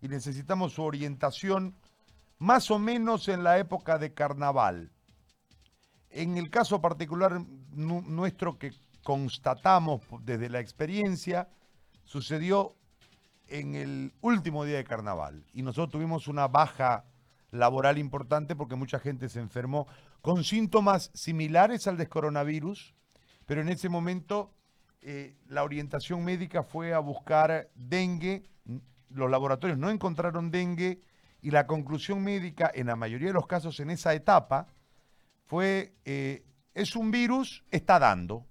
y necesitamos su orientación más o menos en la época de carnaval. En el caso particular nuestro que constatamos desde la experiencia, sucedió en el último día de carnaval y nosotros tuvimos una baja laboral importante porque mucha gente se enfermó con síntomas similares al del coronavirus, pero en ese momento eh, la orientación médica fue a buscar dengue, los laboratorios no encontraron dengue y la conclusión médica en la mayoría de los casos en esa etapa fue, eh, es un virus, está dando,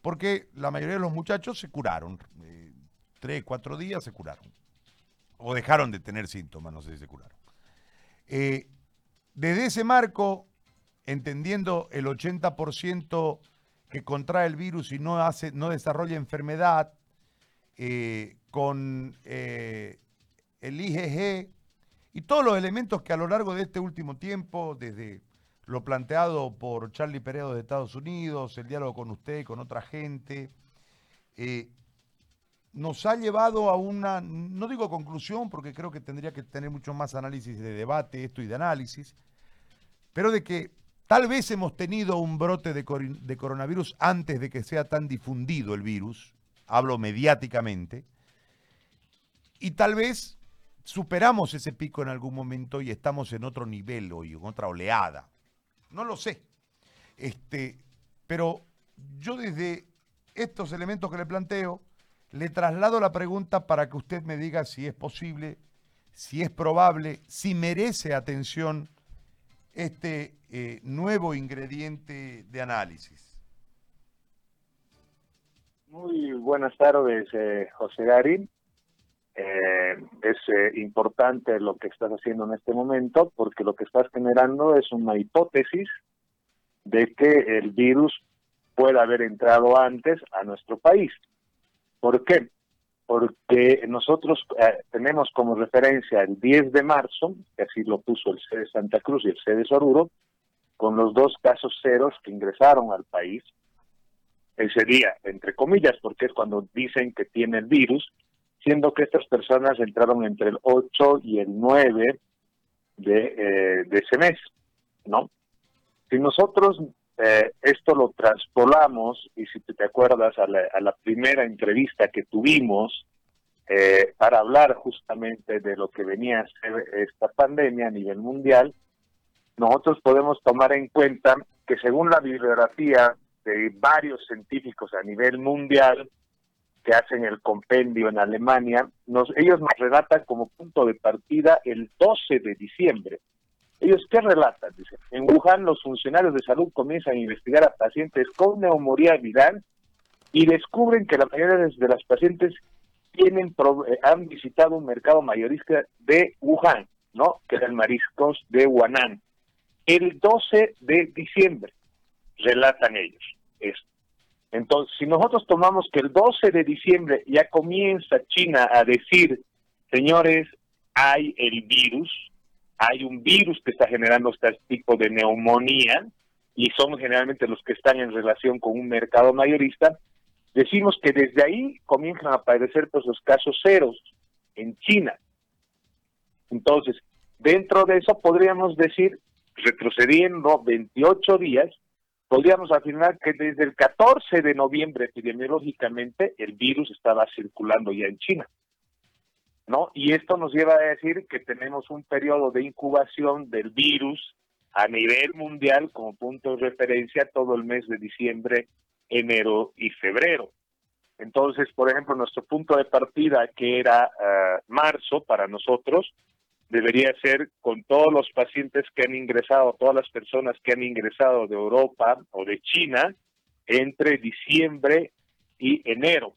porque la mayoría de los muchachos se curaron, eh, tres, cuatro días se curaron, o dejaron de tener síntomas, no sé si se curaron. Eh, desde ese marco, entendiendo el 80% que contrae el virus y no, hace, no desarrolla enfermedad, con el IgG, y todos los elementos que a lo largo de este último tiempo, desde lo planteado por Charlie Peredo de Estados Unidos, el diálogo con usted, con otra gente, eh, nos ha llevado a una, no digo conclusión, porque creo que tendría que tener mucho más análisis de debate esto y de análisis, pero de que tal vez hemos tenido un brote de coronavirus antes de que sea tan difundido el virus, hablo mediáticamente, y tal vez superamos ese pico en algún momento y estamos en otro nivel hoy, en otra oleada. No lo sé. Este, pero yo desde estos elementos que le planteo, le traslado la pregunta para que usted me diga si es posible, si es probable, si merece atención este eh, nuevo ingrediente de análisis. Muy buenas tardes, eh, José Garín. Eh, es eh, importante lo que estás haciendo en este momento porque lo que estás generando es una hipótesis de que el virus pueda haber entrado antes a nuestro país. ¿Por qué? Porque nosotros eh, tenemos como referencia el 10 de marzo, que así lo puso el C de Santa Cruz y el C de Soruro, con los dos casos ceros que ingresaron al país ese día, entre comillas, porque es cuando dicen que tiene el virus, siendo que estas personas entraron entre el 8 y el 9 de, eh, de ese mes, ¿no? Si nosotros eh, esto lo transpolamos, y si te acuerdas a la, primera entrevista que tuvimos eh, para hablar justamente de lo que venía a ser esta pandemia a nivel mundial, nosotros podemos tomar en cuenta que según la bibliografía de varios científicos a nivel mundial, que hacen el compendio en Alemania, nos, ellos nos relatan como punto de partida el 12 de diciembre. ¿Ellos qué relatan? Dicen, en Wuhan los funcionarios de salud comienzan a investigar a pacientes con neumonía viral y descubren que la mayoría de las pacientes tienen eh, han visitado un mercado mayorista de Wuhan, ¿no? Que era el mariscos de Huanan. El 12 de diciembre, relatan ellos esto. Entonces, si nosotros tomamos que el 12 de diciembre ya comienza China a decir, señores, hay el virus, hay un virus que está generando este tipo de neumonía, y son generalmente los que están en relación con un mercado mayorista, decimos que desde ahí comienzan a aparecer pues, los casos ceros en China. Entonces, dentro de eso podríamos decir, retrocediendo 28 días, podríamos afirmar que desde el 14 de noviembre epidemiológicamente el virus estaba circulando ya en China. ¿No? Y esto nos lleva a decir que tenemos un periodo de incubación del virus a nivel mundial como punto de referencia todo el mes de diciembre, enero y febrero. Entonces, por ejemplo, nuestro punto de partida, que era eh, marzo para nosotros, debería ser con todos los pacientes que han ingresado, todas las personas que han ingresado de Europa o de China entre diciembre y enero.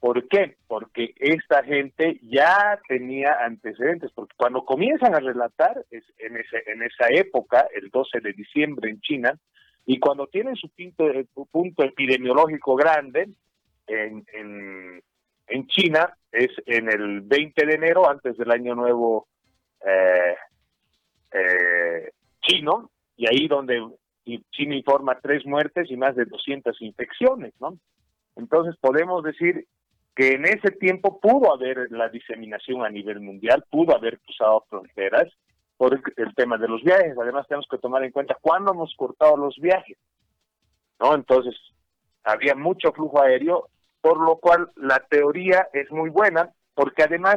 ¿Por qué? Porque esta gente ya tenía antecedentes, porque cuando comienzan a relatar es en, ese, en esa época, el 12 de diciembre en China, y cuando tienen su punto, punto epidemiológico grande en China, es en el 20 de enero, antes del año nuevo eh, eh, chino, y ahí donde China informa tres muertes y más de 200 infecciones, ¿no? Entonces podemos decir que en ese tiempo pudo haber la diseminación a nivel mundial, pudo haber cruzado fronteras por el, tema de los viajes. Además tenemos que tomar en cuenta cuándo hemos cortado los viajes, ¿no? Entonces había mucho flujo aéreo, por lo cual la teoría es muy buena, porque además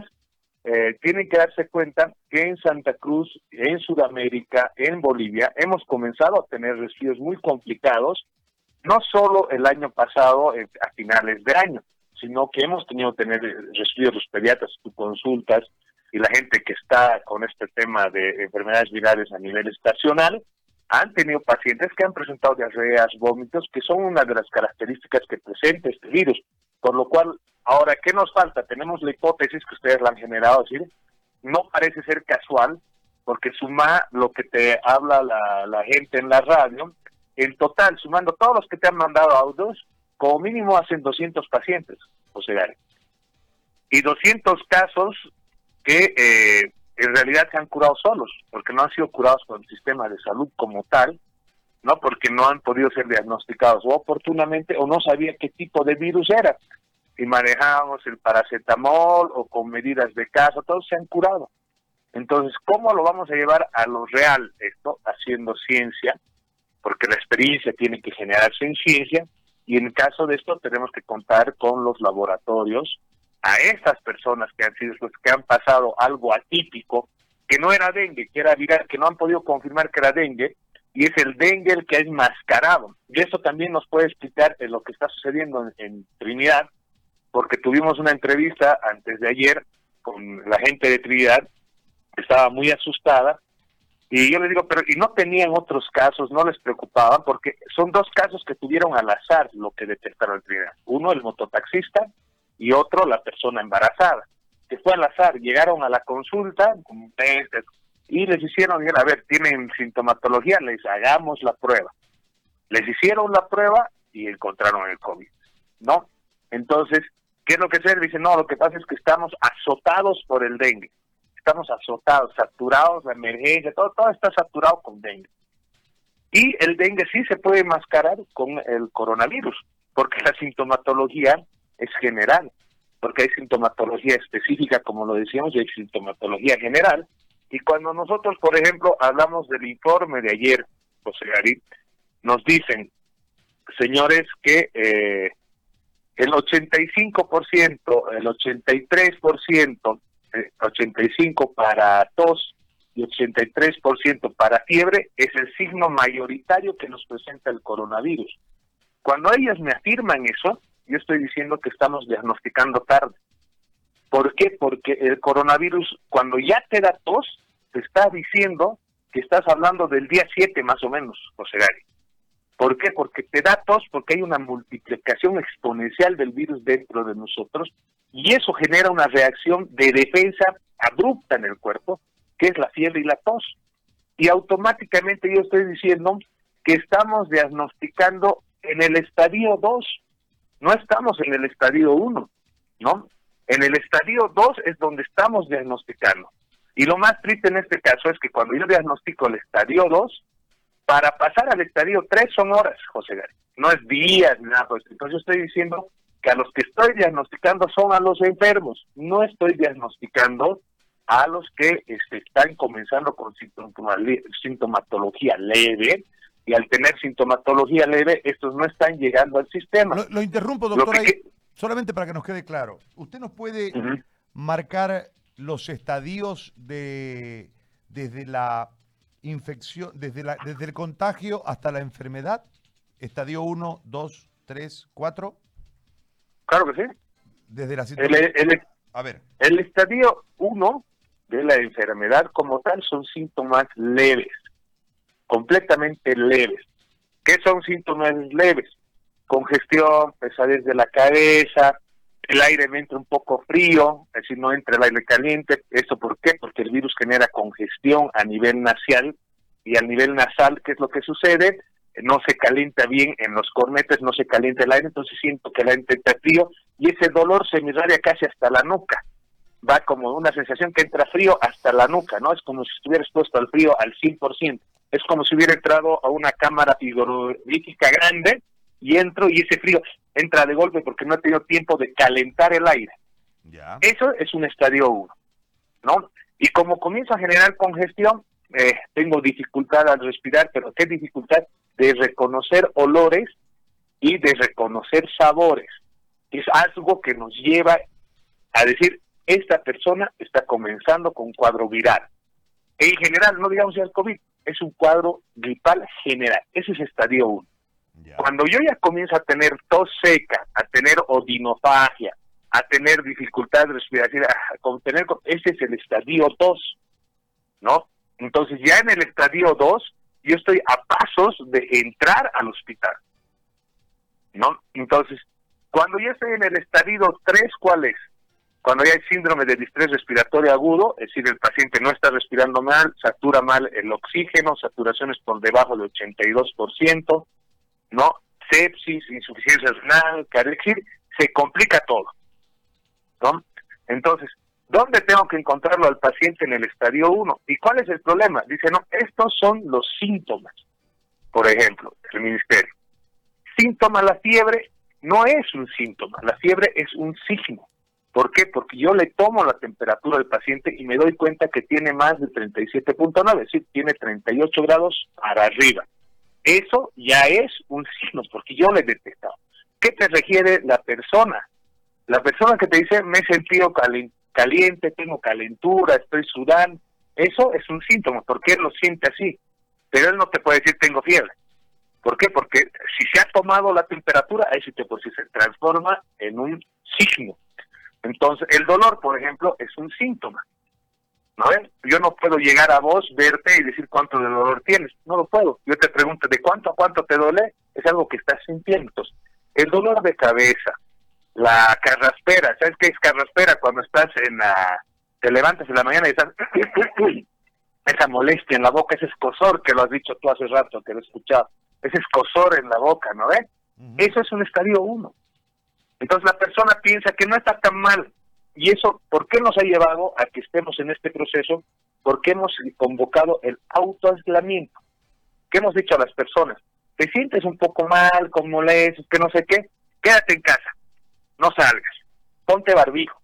eh, tienen que darse cuenta que en Santa Cruz, en Sudamérica, en Bolivia, hemos comenzado a tener resfríos muy complicados, no solo el año pasado, eh, a finales de año, sino que hemos tenido que tener resfríos los pediatras, tus consultas y la gente que está con este tema de enfermedades virales a nivel estacional, han tenido pacientes que han presentado diarreas, vómitos, que son una de las características que presenta este virus. Por lo cual, ahora, ¿qué nos falta? Tenemos la hipótesis que ustedes la han generado, decir, no parece ser casual, porque suma lo que te habla la, gente en la radio, en total, sumando todos los que te han mandado audios, como mínimo hacen 200 pacientes, José Gary. Y 200 casos que eh, en realidad se han curado solos, porque no han sido curados por el sistema de salud como tal, no porque no han podido ser diagnosticados o oportunamente o no sabía qué tipo de virus era. Y manejábamos el paracetamol o con medidas de caso, todos se han curado. Entonces, ¿cómo lo vamos a llevar a lo real esto? Haciendo ciencia, porque la experiencia tiene que generarse en ciencia, y en caso de esto tenemos que contar con los laboratorios, a esas personas que han sido pues, que han pasado algo atípico, que no era dengue, que era viral, que no han podido confirmar que era dengue, y es el dengue el que ha enmascarado. Y eso también nos puede explicar lo que está sucediendo en, Trinidad, porque tuvimos una entrevista antes de ayer con la gente de Trinidad, que estaba muy asustada, y yo le digo, pero y no tenían otros casos, no les preocupaban, porque son dos casos que tuvieron al azar lo que detectaron en Trinidad. Uno, el mototaxista, y otro la persona embarazada, que fue al azar, llegaron a la consulta y les hicieron, a ver, tienen sintomatología, les hagamos la prueba. Les hicieron la prueba y encontraron el COVID, ¿no? Entonces, ¿qué es lo que se dice? No, lo que pasa es que estamos azotados por el dengue. Estamos azotados, saturados, la emergencia, todo, todo está saturado con dengue. Y el dengue sí se puede mascarar con el coronavirus, porque la sintomatología es general, porque hay sintomatología específica, como lo decíamos, y hay sintomatología general. Y cuando nosotros, por ejemplo, hablamos del informe de ayer, José Garit, nos dicen, señores, que eh, el 85%, el 83%, eh, 85% para tos y 83% para fiebre es el signo mayoritario que nos presenta el coronavirus. Cuando ellas me afirman eso, yo estoy diciendo que estamos diagnosticando tarde. ¿Por qué? Porque el coronavirus, cuando ya te da tos, te está diciendo que estás hablando del día 7 más o menos, José Gary. ¿Por qué? Porque te da tos, porque hay una multiplicación exponencial del virus dentro de nosotros y eso genera una reacción de defensa abrupta en el cuerpo, que es la fiebre y la tos. Y automáticamente yo estoy diciendo que estamos diagnosticando en el estadio 2, no estamos en el estadio 1, ¿no? En el estadio 2 es donde estamos diagnosticando. Y lo más triste en este caso es que cuando yo diagnostico el estadio 2, para pasar al estadio 3 son horas, José Gary. No es días, nada. Pues. Entonces yo estoy diciendo que a los que estoy diagnosticando son a los enfermos. No estoy diagnosticando a los que este, están comenzando con sintomatología leve, y al tener sintomatología leve, estos no están llegando al sistema. Lo, interrumpo, doctora, solamente para que nos quede claro. ¿Usted nos puede marcar los estadios de desde la infección, desde, la, desde el contagio hasta la enfermedad? Estadio 1, 2, 3, 4. Claro que sí. Desde la el, A ver. El estadio 1 de la enfermedad como tal son síntomas leves completamente leves. ¿Qué son síntomas leves? Congestión, pesadez de la cabeza, el aire me entra un poco frío, es decir, no entra el aire caliente. ¿Eso por qué? Porque el virus genera congestión a nivel nasal y a nivel nasal, ¿qué es lo que sucede? No se calienta bien en los cornetes, no se calienta el aire, entonces siento que el aire entra frío y ese dolor se me irradia casi hasta la nuca. Va como una sensación que entra frío hasta la nuca, ¿no? Es como si estuviera expuesto al frío al 100% es como si hubiera entrado a una cámara frigorífica grande y entro y ese frío entra de golpe porque no ha tenido tiempo de calentar el aire. Eso es un estadio 1, ¿no? Y como comienzo a generar congestión, eh, tengo dificultad al respirar, pero qué dificultad de reconocer olores y de reconocer sabores. Es algo que nos lleva a decir, esta persona está comenzando con cuadro viral. En general, no digamos ya el COVID, es un cuadro gripal general. Ese es estadio 1. Cuando yo ya comienzo a tener tos seca, a tener odinofagia, a tener dificultad respiratoria, a tener, ese es el estadio 2, ¿no? Entonces ya en el estadio 2 yo estoy a pasos de entrar al hospital, ¿no? Entonces, cuando ya estoy en el estadio 3, ¿cuál es? Cuando ya hay síndrome de distrés respiratorio agudo, es decir, el paciente no está respirando mal, satura mal el oxígeno, saturaciones por debajo del 82%, ¿no? Sepsis, insuficiencia renal, decir, se complica todo, ¿no? Entonces, ¿dónde tengo que encontrarlo al paciente en el estadio 1? ¿Y cuál es el problema? Dice, no, estos son los síntomas, por ejemplo, del ministerio. Síntoma, la fiebre no es un síntoma, la fiebre es un signo. ¿Por qué? Porque yo le tomo la temperatura del paciente y me doy cuenta que tiene más de 37.9, es decir, tiene 38 grados para arriba. Eso ya es un signo, porque yo le he detectado. ¿Qué te requiere la persona? La persona que te dice, me he sentido caliente, tengo calentura, estoy sudando, eso es un síntoma, porque él lo siente así. Pero él no te puede decir, tengo fiebre. ¿Por qué? Porque si se ha tomado la temperatura, eso te, pues, se transforma en un signo. Entonces, el dolor, por ejemplo, es un síntoma. ¿No Yo no puedo llegar a vos, verte y decir cuánto de dolor tienes. No lo puedo. Yo te pregunto, ¿de cuánto a cuánto te duele? Es algo que estás sintiendo. el dolor de cabeza, la carraspera, ¿sabes qué es carraspera? Cuando estás en la... te levantas en la mañana y estás... esa molestia en la boca, ese escosor que lo has dicho tú hace rato, que lo he escuchado, ese escosor en la boca, ¿no ves? Eso es un estadio 1. Entonces la persona piensa que no está tan mal. Y eso, ¿por qué nos ha llevado a que estemos en este proceso? Porque hemos convocado el autoaislamiento. ¿Qué hemos dicho a las personas? Te sientes un poco mal, con molestias, que no sé qué, quédate en casa, no salgas, ponte barbijo.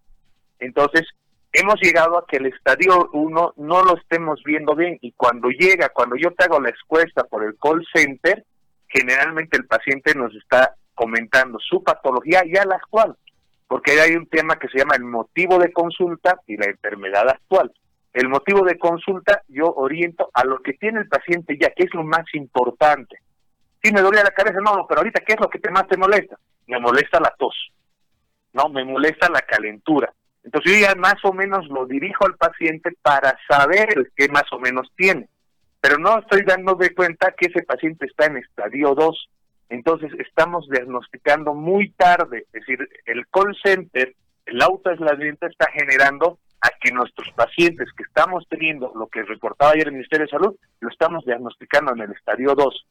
Entonces, hemos llegado a que el estadio 1 no lo estemos viendo bien y cuando llega, cuando yo te hago la encuesta por el call center, generalmente el paciente nos está comentando su patología y a la actual, porque hay un tema que se llama el motivo de consulta y la enfermedad actual. El motivo de consulta yo oriento a lo que tiene el paciente ya, que es lo más importante. Si me dolía la cabeza, no, pero ahorita, ¿qué es lo que te más te molesta? Me molesta la tos, no, me molesta la calentura. Entonces yo ya más o menos lo dirijo al paciente para saber qué más o menos tiene. Pero no estoy dando de cuenta que ese paciente está en estadio 2 entonces estamos diagnosticando muy tarde, es decir, el call center, el autoaislamiento está generando a que nuestros pacientes que estamos teniendo, lo que reportaba ayer el Ministerio de Salud, lo estamos diagnosticando en el estadio 2.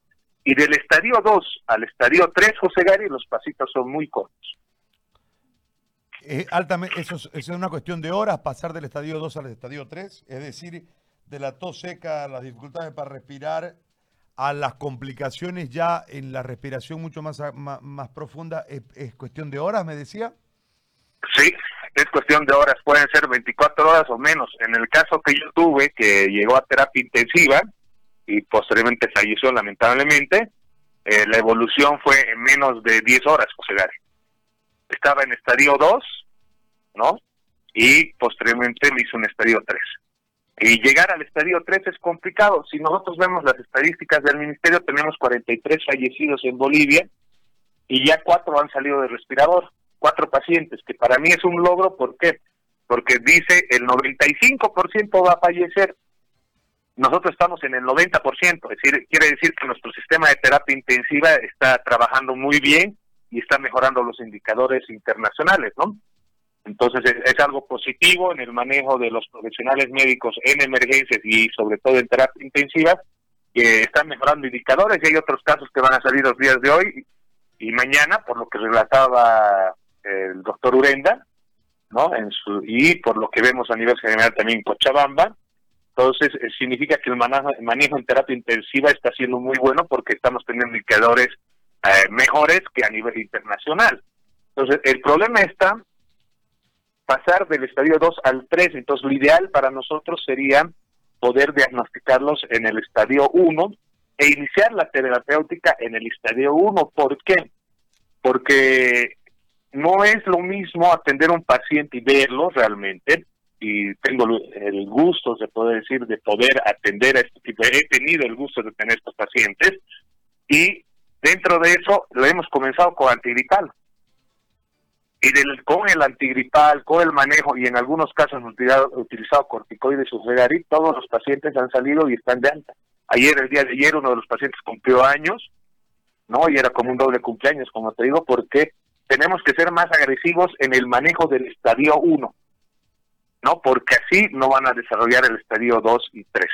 Y del estadio 2 al estadio 3, José Gary, los pasitos son muy cortos. Eh, altamente, eso es, es, una cuestión de horas pasar del estadio 2 al estadio 3, es decir, de la tos seca, las dificultades para respirar, a las complicaciones ya en la respiración mucho más, más, profunda, ¿es, cuestión de horas, me decía? Sí, es cuestión de horas, pueden ser 24 horas o menos. En el caso que yo tuve, que llegó a terapia intensiva y posteriormente falleció lamentablemente, eh, la evolución fue en menos de 10 horas, José. Estaba en estadio 2, ¿no? Y posteriormente me hizo un estadio 3. Y llegar al estadio 3 es complicado. Si nosotros vemos las estadísticas del ministerio, tenemos 43 fallecidos en Bolivia y ya cuatro han salido de respirador, cuatro pacientes, que para mí es un logro. ¿Por qué? Porque dice el 95% va a fallecer. Nosotros estamos en el 90%, es decir, quiere decir que nuestro sistema de terapia intensiva está trabajando muy bien y está mejorando los indicadores internacionales, ¿no? Entonces es, algo positivo en el manejo de los profesionales médicos en emergencias y sobre todo en terapia intensiva, que están mejorando indicadores y hay otros casos que van a salir los días de hoy y mañana, por lo que relataba el doctor Urenda, ¿no? En su, y por lo que vemos a nivel general también en Cochabamba. Entonces, eh, significa que el manejo, manejo en terapia intensiva está siendo muy bueno porque estamos teniendo indicadores eh, mejores que a nivel internacional. Entonces, el problema está pasar del estadio 2 al 3. Entonces, lo ideal para nosotros sería poder diagnosticarlos en el estadio 1 e iniciar la terapéutica en el estadio 1. ¿Por qué? Porque no es lo mismo atender a un paciente y verlo realmente, y tengo el gusto, se puede decir, de poder atender a este tipo, he tenido el gusto de tener estos pacientes, y dentro de eso lo hemos comenzado con antigripal. Y del, con el antigripal, con el manejo, y en algunos casos utilizado, utilizado corticoides o todos los pacientes han salido y están de alta. Ayer, el día de ayer, uno de los pacientes cumplió años, ¿no? Y era como un doble cumpleaños, como te digo, porque tenemos que ser más agresivos en el manejo del estadio 1, ¿no? Porque así no van a desarrollar el estadio 2 y 3.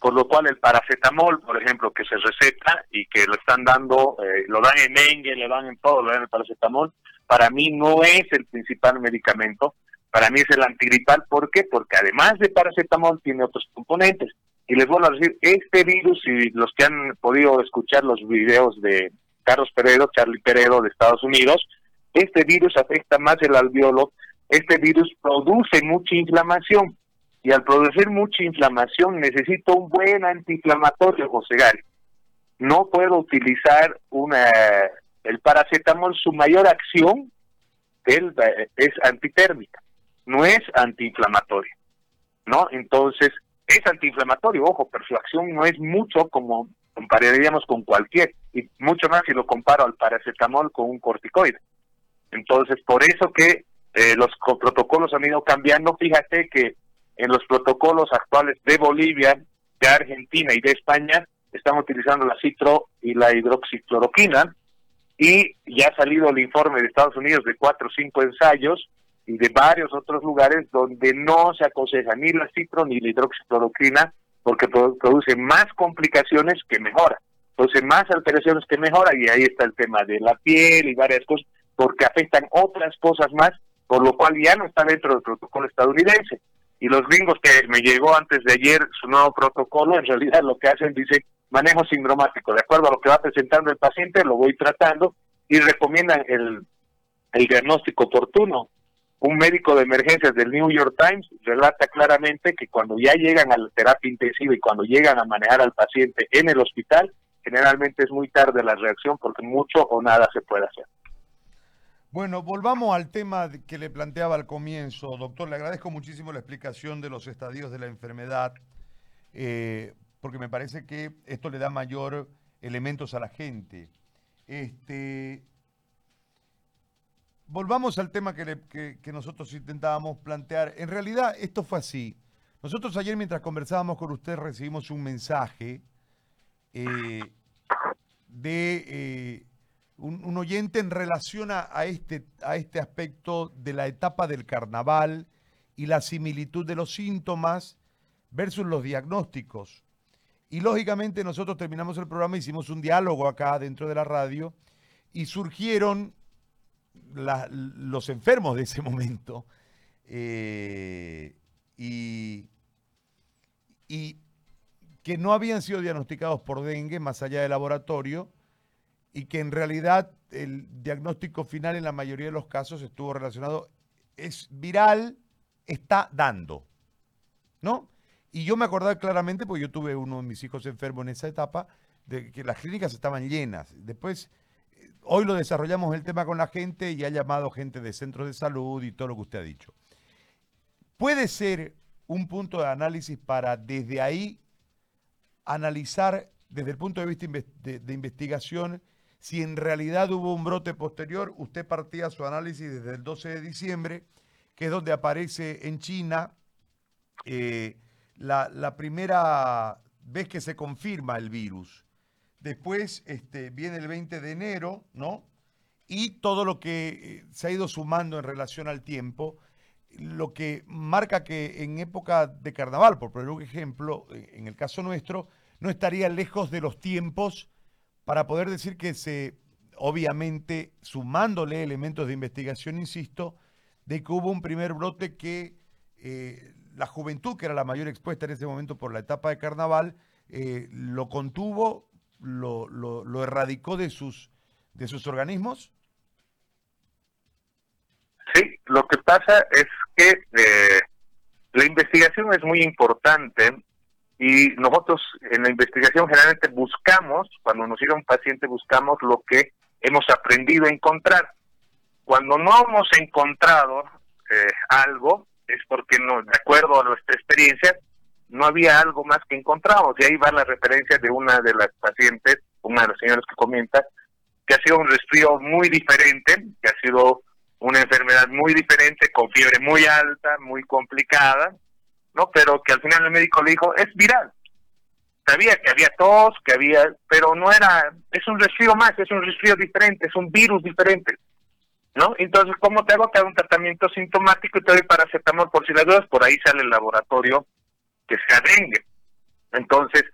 Por lo cual el paracetamol, por ejemplo, que se receta y que lo están dando, eh, lo dan en dengue, le dan en todo, lo dan el paracetamol, para mí no es el principal medicamento, para mí es el antigripal. ¿Por qué? Porque además de paracetamol tiene otros componentes. Y les vuelvo a decir, este virus, y los que han podido escuchar los videos de Carlos Peredo, Charlie Peredo de Estados Unidos, este virus afecta más el alveolo, este virus produce mucha inflamación y al producir mucha inflamación necesito un buen antiinflamatorio, José Gary. No puedo utilizar una el paracetamol, su mayor acción es antitérmica, no es antiinflamatoria, ¿no? Entonces, es antiinflamatorio, ojo, pero su acción no es mucho como compararíamos con cualquier, y mucho más si lo comparo al paracetamol con un corticoide. Entonces, por eso que eh, los protocolos han ido cambiando, fíjate que en los protocolos actuales de Bolivia, de Argentina y de España, están utilizando la citro y la hidroxicloroquina, y ya ha salido el informe de Estados Unidos de cuatro o cinco ensayos y de varios otros lugares donde no se aconseja ni la citro ni la hidroxicloroquina porque produce más complicaciones que mejora. Entonces, más alteraciones que mejora, y ahí está el tema de la piel y varias cosas, porque afectan otras cosas más, por lo cual ya no está dentro del protocolo estadounidense. Y los gringos que me llegó antes de ayer su nuevo protocolo, en realidad lo que hacen, dice, manejo sindromático. De acuerdo a lo que va presentando el paciente, lo voy tratando y recomiendan el, el diagnóstico oportuno un médico de emergencias del New York Times relata claramente que cuando ya llegan a la terapia intensiva y cuando llegan a manejar al paciente en el hospital, generalmente es muy tarde la reacción porque mucho o nada se puede hacer. Bueno, volvamos al tema que le planteaba al comienzo. Doctor, le agradezco muchísimo la explicación de los estadios de la enfermedad, eh, porque me parece que esto le da mayor elementos a la gente. Este, volvamos al tema que, nosotros intentábamos plantear. En realidad, esto fue así. Nosotros ayer, mientras conversábamos con usted, recibimos un mensaje eh, de eh, un, oyente en relación a, este, a este aspecto de la etapa del carnaval y la similitud de los síntomas versus los diagnósticos. Y lógicamente nosotros terminamos el programa, hicimos un diálogo acá dentro de la radio y surgieron los enfermos de ese momento eh, y, que no habían sido diagnosticados por dengue más allá del laboratorio y que en realidad el diagnóstico final en la mayoría de los casos estuvo relacionado, es viral, está dando, ¿no? Y yo me acordaba claramente, porque yo tuve uno de mis hijos enfermo en esa etapa, de que las clínicas estaban llenas. Después hoy lo desarrollamos el tema con la gente y ha llamado gente de centros de salud y todo lo que usted ha dicho. Puede ser un punto de análisis para desde ahí analizar desde el punto de vista de, investigación si en realidad hubo un brote posterior. Usted partía su análisis desde el 12 de diciembre, que es donde aparece en China eh, la primera vez que se confirma el virus. Después este, viene el 20 de enero, ¿no? Y todo lo que eh, se ha ido sumando en relación al tiempo, lo que marca que en época de carnaval, por poner un ejemplo, eh, en el caso nuestro, no estaría lejos de los tiempos para poder decir que se, obviamente, sumándole elementos de investigación, insisto, de que hubo un primer brote que eh, la juventud, que era la mayor expuesta en ese momento por la etapa de carnaval, lo contuvo lo, lo, erradicó de sus, de sus organismos? Sí, lo que pasa es que eh, la investigación es muy importante y nosotros en la investigación generalmente buscamos, cuando nos llega un paciente, buscamos lo que hemos aprendido a encontrar. Cuando no hemos encontrado eh, algo, es porque no, de acuerdo a nuestra experiencia, no había algo más que encontramos. Y ahí va la referencia de una de las pacientes, una de las señoras que comenta, que ha sido un resfrío muy diferente, que ha sido una enfermedad muy diferente, con fiebre muy alta, muy complicada, ¿no? Pero que al final el médico le dijo, es viral. Sabía que había tos, que había, pero no era, es un resfrío más, es un resfrío diferente, es un virus diferente. ¿no? Entonces, ¿cómo te hago? Te hago un tratamiento sintomático y te doy paracetamol por si las dudas, por ahí sale el laboratorio que sea dengue. Entonces,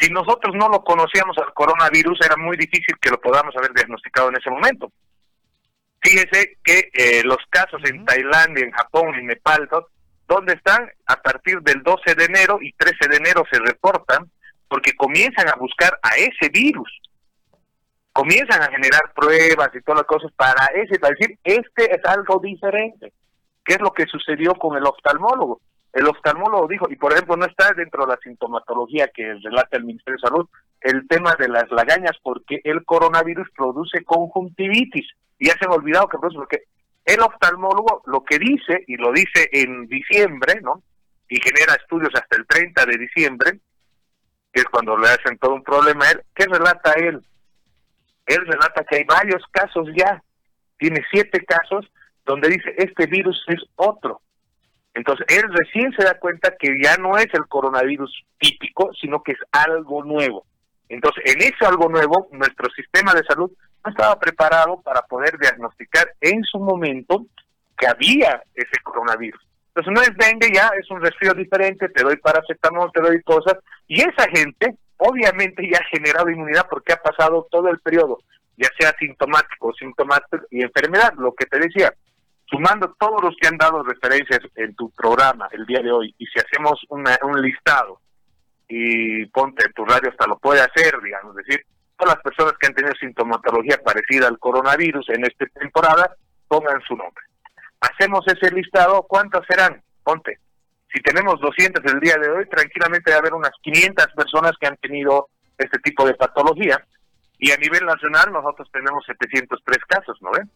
si nosotros no lo conocíamos al coronavirus, era muy difícil que lo podamos haber diagnosticado en ese momento. Fíjese que eh, los casos en Tailandia, en Japón, en Nepal, ¿dónde están? A partir del 12 de enero y 13 de enero se reportan porque comienzan a buscar a ese virus comienzan a generar pruebas y todas las cosas para ese, para decir, este es algo diferente. ¿Qué es lo que sucedió con el oftalmólogo? El oftalmólogo dijo, y por ejemplo no está dentro de la sintomatología que relata el Ministerio de Salud, el tema de las lagañas, porque el coronavirus produce conjuntivitis. Y ya se me ha olvidado que produce, porque el oftalmólogo lo que dice, y lo dice en diciembre, ¿no? Y genera estudios hasta el 30 de diciembre, que es cuando le hacen todo un problema a él, ¿qué relata él? él relata que hay varios casos ya, tiene siete casos donde dice, este virus es otro. Entonces, él recién se da cuenta que ya no es el coronavirus típico, sino que es algo nuevo. Entonces, en ese algo nuevo, nuestro sistema de salud no estaba preparado para poder diagnosticar en su momento que había ese coronavirus. Entonces, no es dengue ya, es un resfrío diferente, te doy paracetamol, te doy cosas, y esa gente obviamente ya ha generado inmunidad porque ha pasado todo el periodo, ya sea sintomático, sintomático y enfermedad, lo que te decía, sumando todos los que han dado referencias en tu programa el día de hoy, y si hacemos una, un listado, y ponte en tu radio hasta lo puede hacer, digamos, decir, todas las personas que han tenido sintomatología parecida al coronavirus en esta temporada, pongan su nombre. Hacemos ese listado, ¿cuántos serán? Ponte, si tenemos 200 el día de hoy, tranquilamente debe haber unas 500 personas que han tenido este tipo de patología. Y a nivel nacional nosotros tenemos 703 casos, ¿no ven?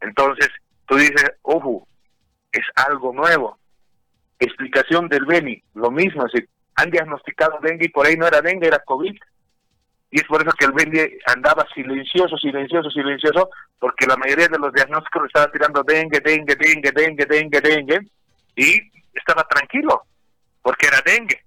Entonces, tú dices, ojo, es algo nuevo. Explicación del Beni, lo mismo, si han diagnosticado dengue y por ahí no era dengue, era COVID. Y es por eso que el Beni andaba silencioso, silencioso, silencioso, porque la mayoría de los diagnósticos estaba tirando dengue, dengue, dengue, dengue, dengue, dengue, y estaba tranquilo, porque era dengue.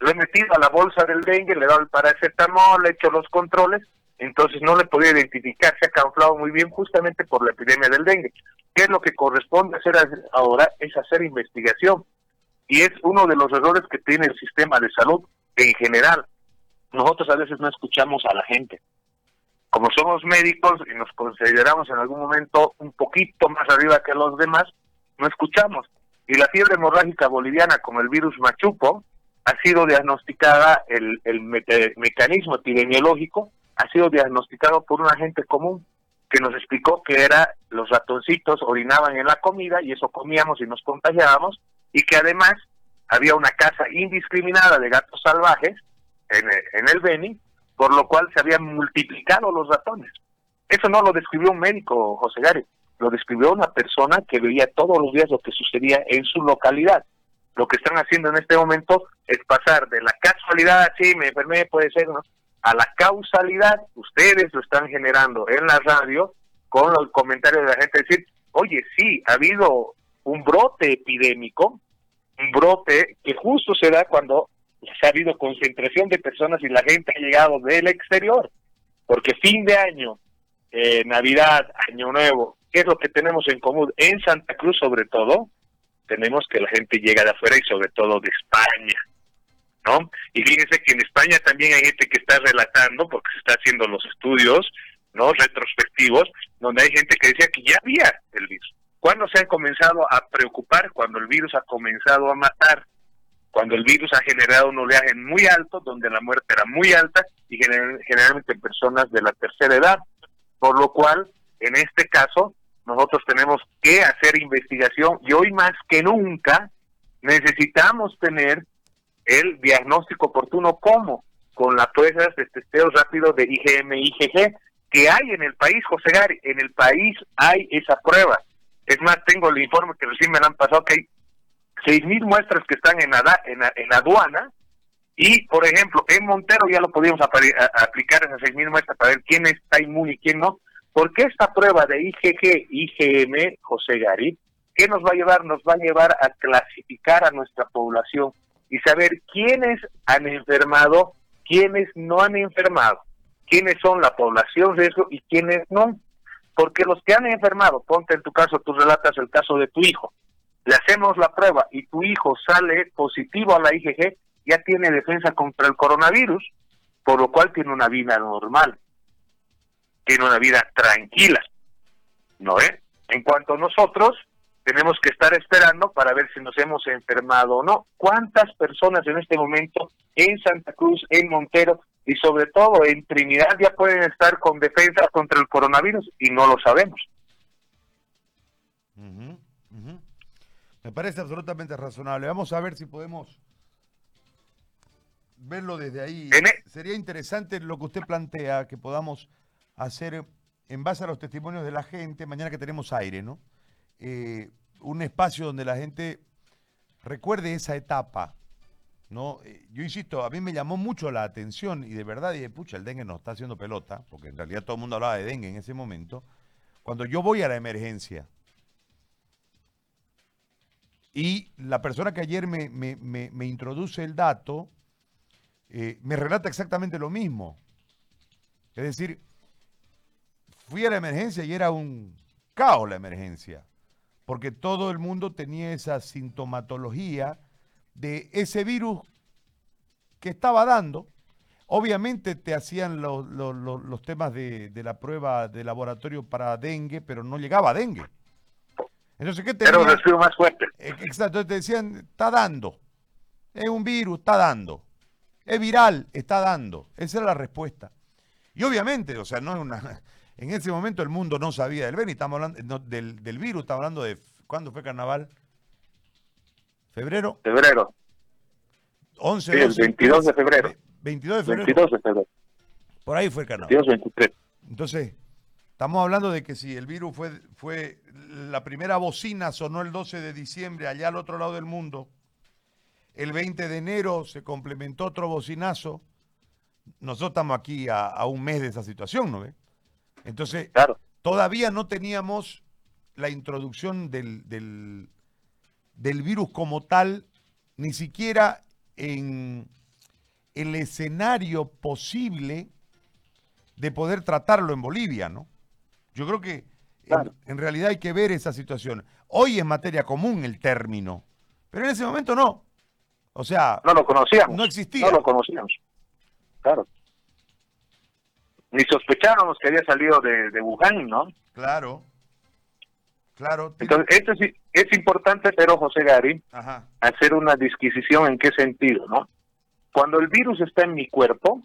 Lo he metido a la bolsa del dengue, le he dado el paracetamol, le he hecho los controles, entonces no le podía identificar, se ha camuflado muy bien justamente por la epidemia del dengue. ¿Qué es lo que corresponde hacer ahora? Es hacer investigación. Y es uno de los errores que tiene el sistema de salud en general. Nosotros a veces no escuchamos a la gente. Como somos médicos y nos consideramos en algún momento un poquito más arriba que los demás, no escuchamos y la fiebre hemorrágica boliviana como el virus machupo ha sido diagnosticada, el, el mecanismo epidemiológico ha sido diagnosticado por un agente común que nos explicó que era los ratoncitos orinaban en la comida y eso comíamos y nos contagiábamos y que además había una caza indiscriminada de gatos salvajes en, en el Beni, por lo cual se habían multiplicado los ratones. Eso no lo describió un médico, José Gary, lo describió una persona que veía todos los días lo que sucedía en su localidad. Lo que están haciendo en este momento es pasar de la casualidad, sí, me enfermé, puede ser, ¿no? a la causalidad, ustedes lo están generando en la radio con los comentarios de la gente, decir, oye, sí, ha habido un brote epidémico, un brote que justo se da cuando ha habido concentración de personas y la gente ha llegado del exterior, porque fin de año, eh, Navidad, Año Nuevo, ¿Qué es lo que tenemos en común? En Santa Cruz, sobre todo, tenemos que la gente llega de afuera y sobre todo de España, ¿no? Y fíjense que en España también hay gente que está relatando, porque se está haciendo los estudios, ¿no? Retrospectivos, donde hay gente que decía que ya había el virus. ¿Cuándo se han comenzado a preocupar? Cuando el virus ha comenzado a matar. Cuando el virus ha generado un oleaje muy alto, donde la muerte era muy alta y generalmente en personas de la tercera edad, por lo cual, en este caso, nosotros tenemos que hacer investigación y hoy más que nunca necesitamos tener el diagnóstico oportuno. Como con las pruebas de testeo rápido de IgM IgG que hay en el país, José Gary, en el país hay esa prueba. Es más, tengo el informe que recién me han pasado que hay seis mil muestras que están en, aduana y, por ejemplo, en Montero ya lo podíamos aplicar esas seis mil muestras para ver quién está inmune y quién no. Porque esta prueba de IgG, IgM, José Gary, ¿qué nos va a llevar? Nos va a llevar a clasificar a nuestra población y saber quiénes han enfermado, quiénes no han enfermado, quiénes son la población riesgo y quiénes no. Porque los que han enfermado, ponte en tu caso, tú relatas el caso de tu hijo, le hacemos la prueba y tu hijo sale positivo a la IgG, ya tiene defensa contra el coronavirus, por lo cual tiene una vida normal, tiene una vida tranquila, ¿no es? En cuanto a nosotros, tenemos que estar esperando para ver si nos hemos enfermado o no. ¿Cuántas personas en este momento en Santa Cruz, en Montero y sobre todo en Trinidad ya pueden estar con defensa contra el coronavirus y no lo sabemos? Me parece absolutamente razonable. Vamos a ver si podemos verlo desde ahí. E- Sería interesante lo que usted plantea, que podamos hacer en base a los testimonios de la gente, mañana que tenemos aire, ¿no? Eh, un espacio donde la gente recuerde esa etapa, ¿no? Eh, yo insisto, a mí me llamó mucho la atención y de verdad dije, pucha, el dengue no está haciendo pelota, porque en realidad todo el mundo hablaba de dengue en ese momento. Cuando yo voy a la emergencia, y la persona que ayer me, me, introduce el dato eh, me relata exactamente lo mismo. Es decir, fui a la emergencia y era un caos la emergencia, porque todo el mundo tenía esa sintomatología de ese virus que estaba dando. Obviamente te hacían los temas de, de, la prueba de laboratorio para dengue, pero no llegaba a dengue. Entonces, ¿qué te Era un resfrío más fuerte. Eh, exacto, te decían, está dando. Es un virus, está dando. Es viral, está dando. Esa era la respuesta. Y obviamente, o sea, no es una. En ese momento el mundo no sabía del virus, estamos hablando del, del, virus, estamos hablando de. ¿Cuándo fue carnaval? ¿Febrero? Febrero. 11, sí, el 22 de febrero. 22 de febrero. 22 de febrero. Por ahí fue el carnaval. 22, 23. Entonces, estamos hablando de que si el virus fue, fue la primera bocina sonó el 12 de diciembre allá al otro lado del mundo. El 20 de enero se complementó otro bocinazo. Nosotros estamos aquí a, un mes de esa situación, ¿no ve? Entonces, todavía no teníamos la introducción del, del, del virus como tal, ni siquiera en el escenario posible de poder tratarlo en Bolivia, ¿no? Yo creo que en, realidad hay que ver esa situación. Hoy es materia común el término, pero en ese momento no. O sea, no lo conocíamos. No existía. No lo conocíamos. Claro. Ni sospechábamos que había salido de, Wuhan, ¿no? Claro. Claro. Entonces, esto es, es importante, pero José Gary, hacer una disquisición en qué sentido, ¿no? Cuando el virus está en mi cuerpo,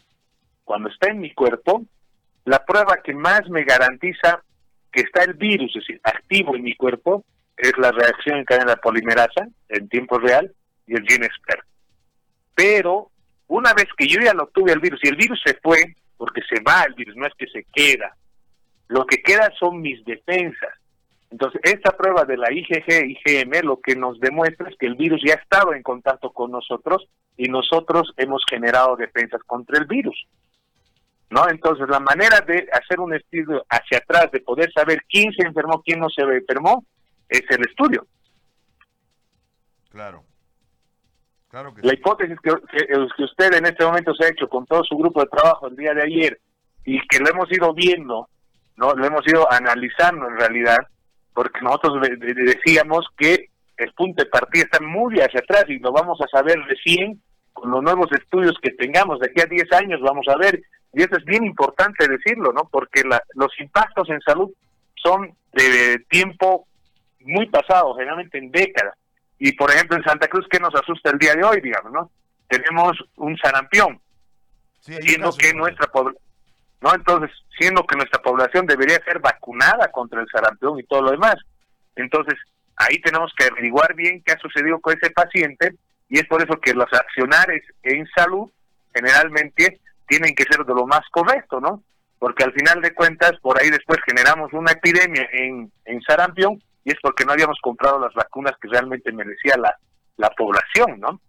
cuando está en mi cuerpo, la prueba que más me garantiza que está el virus es decir, activo en mi cuerpo es la reacción en cadena polimerasa en tiempo real y el gene expert. Pero una vez que yo ya lo tuve el virus y el virus se fue, porque se va el virus, no es que se queda, lo que queda son mis defensas. Entonces, esta prueba de la IgG, IgM, lo que nos demuestra es que el virus ya ha estado en contacto con nosotros y nosotros hemos generado defensas contra el virus. ¿No? Entonces, la manera de hacer un estudio hacia atrás, de poder saber quién se enfermó, quién no se enfermó, es el estudio. Claro. Claro que la hipótesis que, que, usted en este momento se ha hecho con todo su grupo de trabajo el día de ayer y que lo hemos ido viendo, no lo hemos ido analizando en realidad, porque nosotros decíamos que el punto de partida está muy hacia atrás y lo vamos a saber recién con los nuevos estudios que tengamos de aquí a 10 años, vamos a ver y eso es bien importante decirlo, ¿no? Porque los impactos en salud son de tiempo muy pasado, generalmente en décadas. Y por ejemplo en Santa Cruz, ¿qué nos asusta el día de hoy, digamos, no? Tenemos un sarampión, siendo que nuestra ¿no? Entonces, siendo que nuestra población debería ser vacunada contra el sarampión y todo lo demás. Entonces, ahí tenemos que averiguar bien qué ha sucedido con ese paciente y es por eso que los accionares en salud generalmente tienen que ser de lo más correcto, ¿no? Porque al final de cuentas, por ahí después generamos una epidemia en, en sarampión y es porque no habíamos comprado las vacunas que realmente merecía la, la población, ¿no?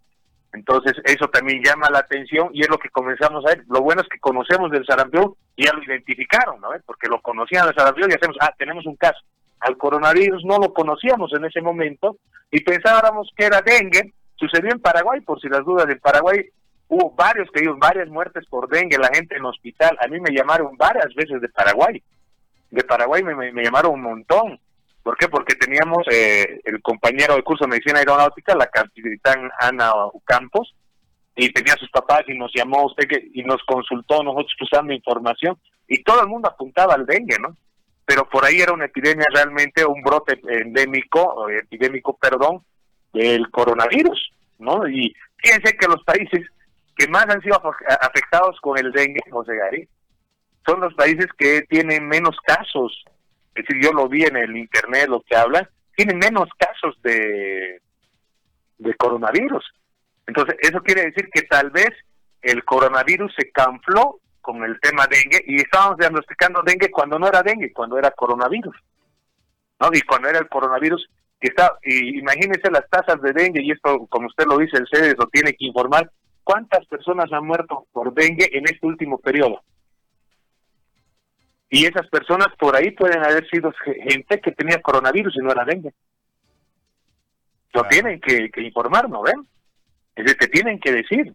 Entonces, eso también llama la atención y es lo que comenzamos a ver. Lo bueno es que conocemos del sarampión y ya lo identificaron, ¿no? Porque lo conocían del sarampión y hacemos, ah, tenemos un caso. Al coronavirus no lo conocíamos en ese momento y pensábamos que era dengue. Sucedió en Paraguay, por si las dudas, en Paraguay hubo varios que varias muertes por dengue, la gente en hospital. A mí me llamaron varias veces de Paraguay. De Paraguay me, me llamaron un montón. ¿Por qué? Porque teníamos eh, el compañero de curso de medicina aeronáutica, la capitán Ana Campos, y tenía sus papás y nos llamó usted que, y nos consultó nosotros usando información y todo el mundo apuntaba al dengue, ¿no? Pero por ahí era una epidemia realmente, un brote endémico, epidémico, perdón, del coronavirus, ¿no? Y fíjense que los países que más han sido afectados con el dengue, José Gary, son los países que tienen menos casos es decir, yo lo vi en el internet, lo que hablan, tienen menos casos de, de coronavirus. Entonces, eso quiere decir que tal vez el coronavirus se camufló con el tema dengue y estábamos diagnosticando dengue cuando no era dengue, cuando era coronavirus. ¿no? Y cuando era el coronavirus, que está, y imagínense las tasas de dengue, y esto, como usted lo dice, el CEDES lo tiene que informar, ¿cuántas personas han muerto por dengue en este último periodo? Y esas personas por ahí pueden haber sido gente que tenía coronavirus y no era dengue. Lo tienen que, informar, ¿no ven? Es decir, te tienen que decir.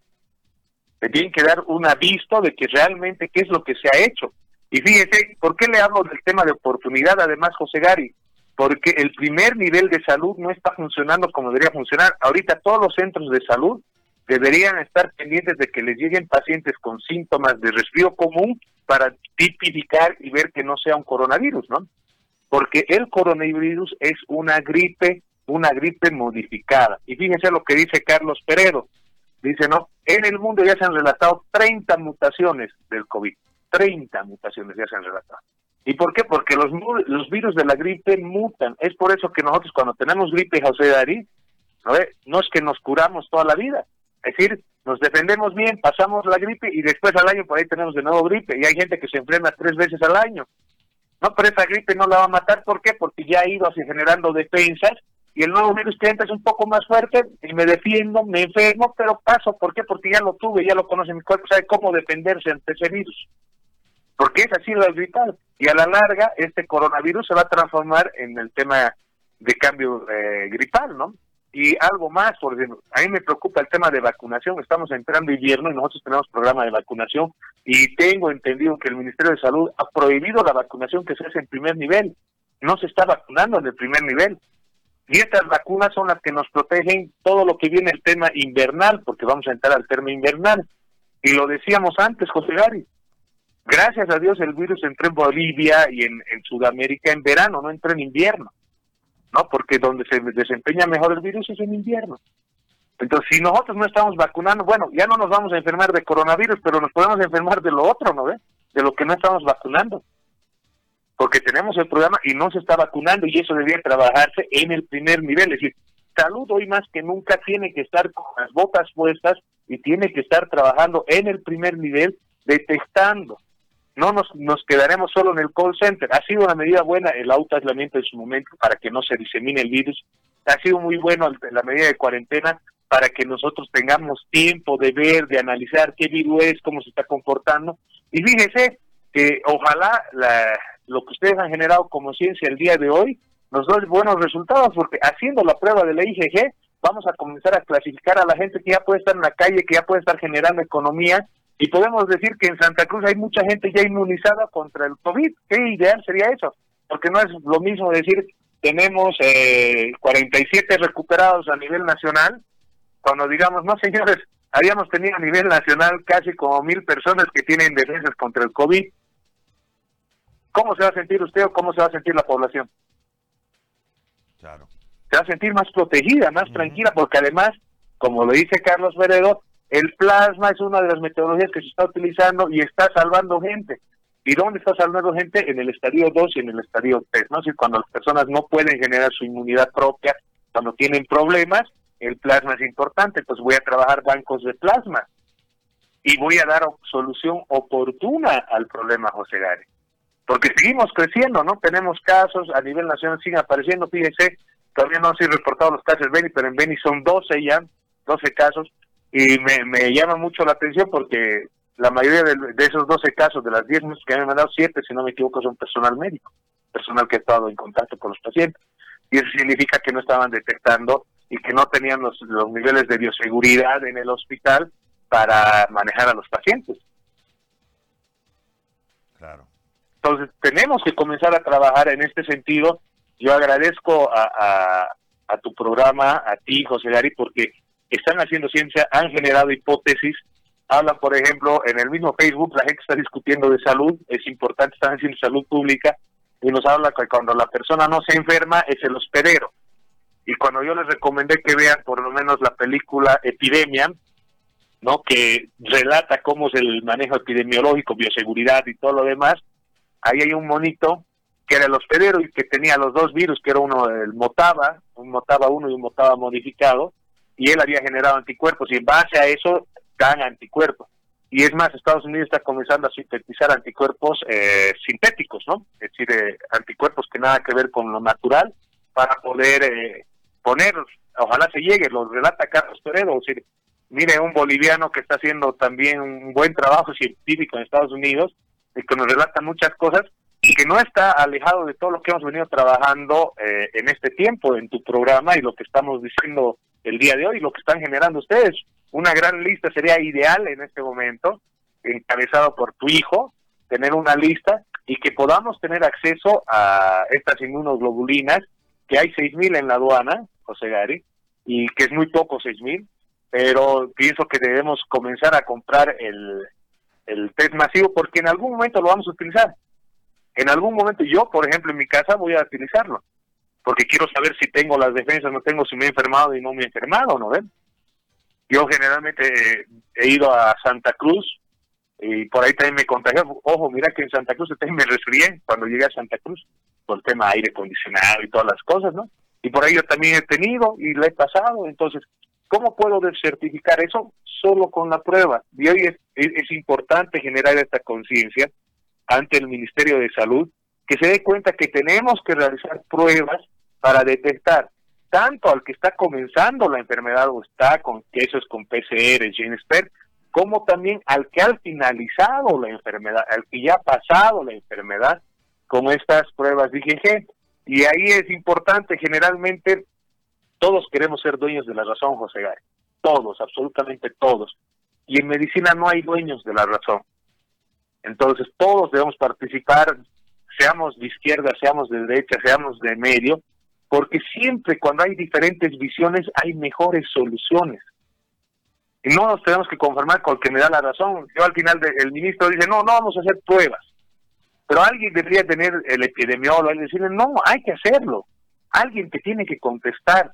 Te tienen que dar un aviso de que realmente qué es lo que se ha hecho. Y fíjese, ¿por qué le hablo del tema de oportunidad además, José Gary? Porque el primer nivel de salud no está funcionando como debería funcionar. Ahorita todos los centros de salud deberían estar pendientes de que les lleguen pacientes con síntomas de resfrío común para tipificar y ver que no sea un coronavirus, ¿no? Porque el coronavirus es una gripe, una gripe modificada. Y fíjense lo que dice Carlos Peredo. Dice, no, en el mundo ya se han relatado 30 mutaciones del COVID. 30 mutaciones ya se han relatado. ¿Y por qué? Porque los, los virus de la gripe mutan. Es por eso que nosotros cuando tenemos gripe, José Darí, ¿no, no es que nos curamos toda la vida. Es decir, nos defendemos bien, pasamos la gripe y después al año por ahí tenemos de nuevo gripe y hay gente que se enferma tres veces al año. No, pero esa gripe no la va a matar, ¿por qué? Porque ya ha ido así generando defensas y el nuevo virus que entra es un poco más fuerte y me defiendo, me enfermo, pero paso, ¿por qué? Porque ya lo tuve, ya lo conoce mi cuerpo, sabe cómo defenderse ante ese virus. Porque es así lo gripal. Y a la larga, este coronavirus se va a transformar en el tema de cambio eh, gripal, ¿no? Y algo más, porque a mí me preocupa el tema de vacunación. Estamos entrando invierno y nosotros tenemos programa de vacunación y tengo entendido que el Ministerio de Salud ha prohibido la vacunación que se hace en primer nivel. No se está vacunando en el primer nivel. Y estas vacunas son las que nos protegen todo lo que viene el tema invernal, porque vamos a entrar al tema invernal. Y lo decíamos antes, José Gary. Gracias a Dios el virus entró en Bolivia y en, en Sudamérica en verano, no entró en invierno. ¿No? Porque donde se desempeña mejor el virus es en invierno. Entonces, si nosotros no estamos vacunando, bueno, ya no nos vamos a enfermar de coronavirus, pero nos podemos enfermar de lo otro, ¿no ve? De lo que no estamos vacunando. Porque tenemos el programa y no se está vacunando y eso debería trabajarse en el primer nivel. Es decir, salud hoy más que nunca tiene que estar con las botas puestas y tiene que estar trabajando en el primer nivel detectando no nos, nos quedaremos solo en el call center. Ha sido una medida buena el autoaislamiento en su momento para que no se disemine el virus. Ha sido muy bueno la medida de cuarentena para que nosotros tengamos tiempo de ver, de analizar qué virus es, cómo se está comportando. Y fíjese que ojalá la, lo que ustedes han generado como ciencia el día de hoy nos dé buenos resultados, porque haciendo la prueba de la IgG vamos a comenzar a clasificar a la gente que ya puede estar en la calle, que ya puede estar generando economía y podemos decir que en Santa Cruz hay mucha gente ya inmunizada contra el COVID. ¿Qué ideal sería eso? Porque no es lo mismo decir tenemos eh, 47 recuperados a nivel nacional, cuando digamos, no señores, habíamos tenido a nivel nacional casi como mil personas que tienen defensas contra el COVID. ¿Cómo se va a sentir usted o cómo se va a sentir la población? Claro. se va a sentir más protegida, más tranquila, porque además, como lo dice Carlos Veredo, el plasma es una de las metodologías que se está utilizando y está salvando gente. ¿Y dónde está salvando gente? En el estadio 2 y en el estadio 3, ¿no? Si cuando las personas no pueden generar su inmunidad propia, cuando tienen problemas, el plasma es importante, pues voy a trabajar bancos de plasma y voy a dar solución oportuna al problema, José Gare. Porque seguimos creciendo, ¿no? Tenemos casos a nivel nacional, siguen apareciendo, fíjense, todavía no han sido reportados los casos de Beni, pero en Beni son 12 ya, 12 casos, y me, me llama mucho la atención porque la mayoría de, esos 12 casos, de las 10 que me han mandado, 7, si no me equivoco, son personal médico, personal que ha estado en contacto con los pacientes. Y eso significa que no estaban detectando y que no tenían los, los niveles de bioseguridad en el hospital para manejar a los pacientes. Claro. Entonces, tenemos que comenzar a trabajar en este sentido. Yo agradezco a, a, tu programa, a ti, José Gary, porque están haciendo ciencia, han generado hipótesis. Hablan, por ejemplo, en el mismo Facebook, la gente está discutiendo de salud, es importante, están haciendo salud pública, y nos habla que cuando la persona no se enferma es el hospedero. Y cuando yo les recomendé que vean por lo menos la película Epidemia, ¿no? que relata cómo es el manejo epidemiológico, bioseguridad y todo lo demás, ahí hay un monito que era el hospedero y que tenía los dos virus, que era uno el Motaba, un Motaba 1 y un Motaba modificado, y él había generado anticuerpos y en base a eso dan anticuerpos. Y es más, Estados Unidos está comenzando a sintetizar anticuerpos eh, sintéticos, ¿no? Es decir, eh, anticuerpos que nada que ver con lo natural para poder eh, poner, ojalá se llegue, lo relata Carlos Toledo, es decir, mire, un boliviano que está haciendo también un buen trabajo científico en Estados Unidos y que nos relata muchas cosas y que no está alejado de todo lo que hemos venido trabajando eh, en este tiempo en tu programa y lo que estamos diciendo el día de hoy, lo que están generando ustedes. Una gran lista sería ideal en este momento, encabezado por tu hijo, tener una lista y que podamos tener acceso a estas inmunoglobulinas, que hay 6.000 en la aduana, José Gary, y que es muy poco 6.000, pero pienso que debemos comenzar a comprar el, el test masivo porque en algún momento lo vamos a utilizar. En algún momento yo, por ejemplo, en mi casa voy a utilizarlo, porque quiero saber si tengo las defensas, no tengo, si me he enfermado y no me he enfermado, ¿no ven? Yo generalmente he ido a Santa Cruz y por ahí también me contagié. Ojo, mira que en Santa Cruz también me resfrié cuando llegué a Santa Cruz, por el tema aire acondicionado y todas las cosas, ¿no? Y por ahí yo también he tenido y lo he pasado, entonces ¿Cómo puedo certificar eso? Solo con la prueba. Y hoy es, es, importante generar esta conciencia ante el Ministerio de Salud, que se dé cuenta que tenemos que realizar pruebas para detectar tanto al que está comenzando la enfermedad o está con, que eso es con PCR, GeneSpert, como también al que ha finalizado la enfermedad, al que ya ha pasado la enfermedad con estas pruebas IgG. Y ahí es importante generalmente todos queremos ser dueños de la razón, José Gary. Todos, absolutamente todos. Y en medicina no hay dueños de la razón. Entonces todos debemos participar, seamos de izquierda, seamos de derecha, seamos de medio, porque siempre cuando hay diferentes visiones hay mejores soluciones. Y no nos tenemos que conformar con el que me da la razón. Yo al final el ministro dice, no, no vamos a hacer pruebas. Pero alguien debería tener el epidemiólogo y decirle, no, hay que hacerlo. Alguien te tiene que contestar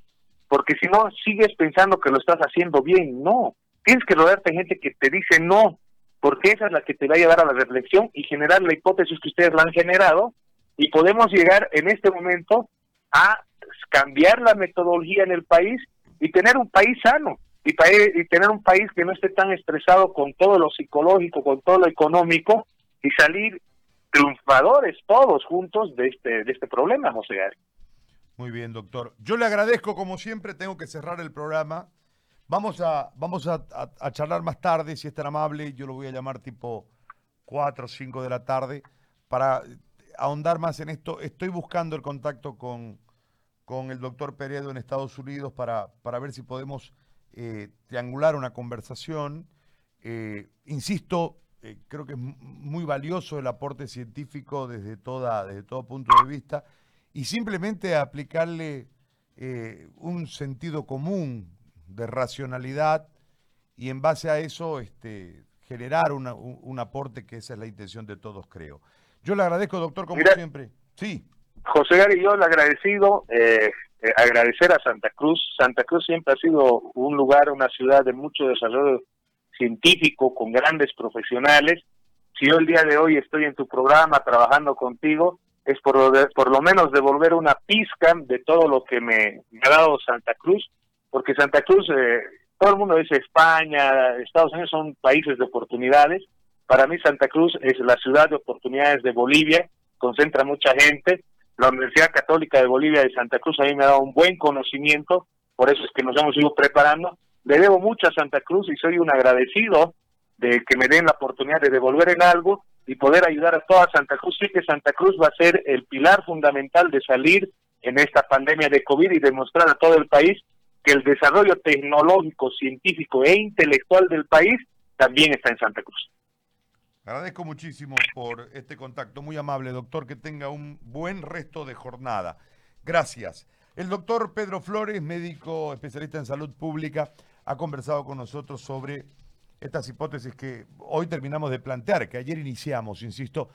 porque si no sigues pensando que lo estás haciendo bien, no, tienes que rodearte de gente que te dice no, porque esa es la que te va a llevar a la reflexión y generar la hipótesis que ustedes la han generado y podemos llegar en este momento a cambiar la metodología en el país y tener un país sano y, y tener un país que no esté tan estresado con todo lo psicológico, con todo lo económico y salir triunfadores todos juntos de este de este problema, José. Muy bien, doctor. Yo le agradezco, como siempre, tengo que cerrar el programa. Vamos a, vamos a, charlar más tarde, si es tan amable. Yo lo voy a llamar tipo 4 o 5 de la tarde para ahondar más en esto. Estoy buscando el contacto con, con el doctor Peredo en Estados Unidos para, para ver si podemos eh, triangular una conversación. Eh, insisto, eh, creo que es muy valioso el aporte científico desde, toda, desde todo punto de vista y simplemente aplicarle un sentido común de racionalidad y en base a eso este, generar un, aporte que esa es la intención de todos, creo. Yo le agradezco, doctor, como siempre. Sí. José Gary, yo le agradecido. Eh, eh, agradecer a Santa Cruz. Santa Cruz siempre ha sido un lugar, una ciudad de mucho desarrollo científico, con grandes profesionales. Si yo el día de hoy estoy en tu programa trabajando contigo, es por lo, por lo menos devolver una pizca de todo lo que me, ha dado Santa Cruz, porque Santa Cruz, eh, todo el mundo dice España, Estados Unidos son países de oportunidades. Para mí Santa Cruz es la ciudad de oportunidades de Bolivia, concentra mucha gente. La Universidad Católica de Bolivia de Santa Cruz a me ha dado un buen conocimiento, por eso es que nos hemos ido preparando le debo mucho a Santa Cruz y soy un agradecido de que me den la oportunidad de devolver en algo y poder ayudar a toda Santa Cruz. Sí que Santa Cruz va a ser el pilar fundamental de salir en esta pandemia de COVID y demostrar a todo el país que el desarrollo tecnológico, científico e intelectual del país también está en Santa Cruz. Agradezco muchísimo por este contacto, muy amable doctor, que tenga un buen resto de jornada. Gracias. El doctor Pedro Flores, médico especialista en salud pública, ha conversado con nosotros sobre estas hipótesis que hoy terminamos de plantear, que ayer iniciamos, insisto,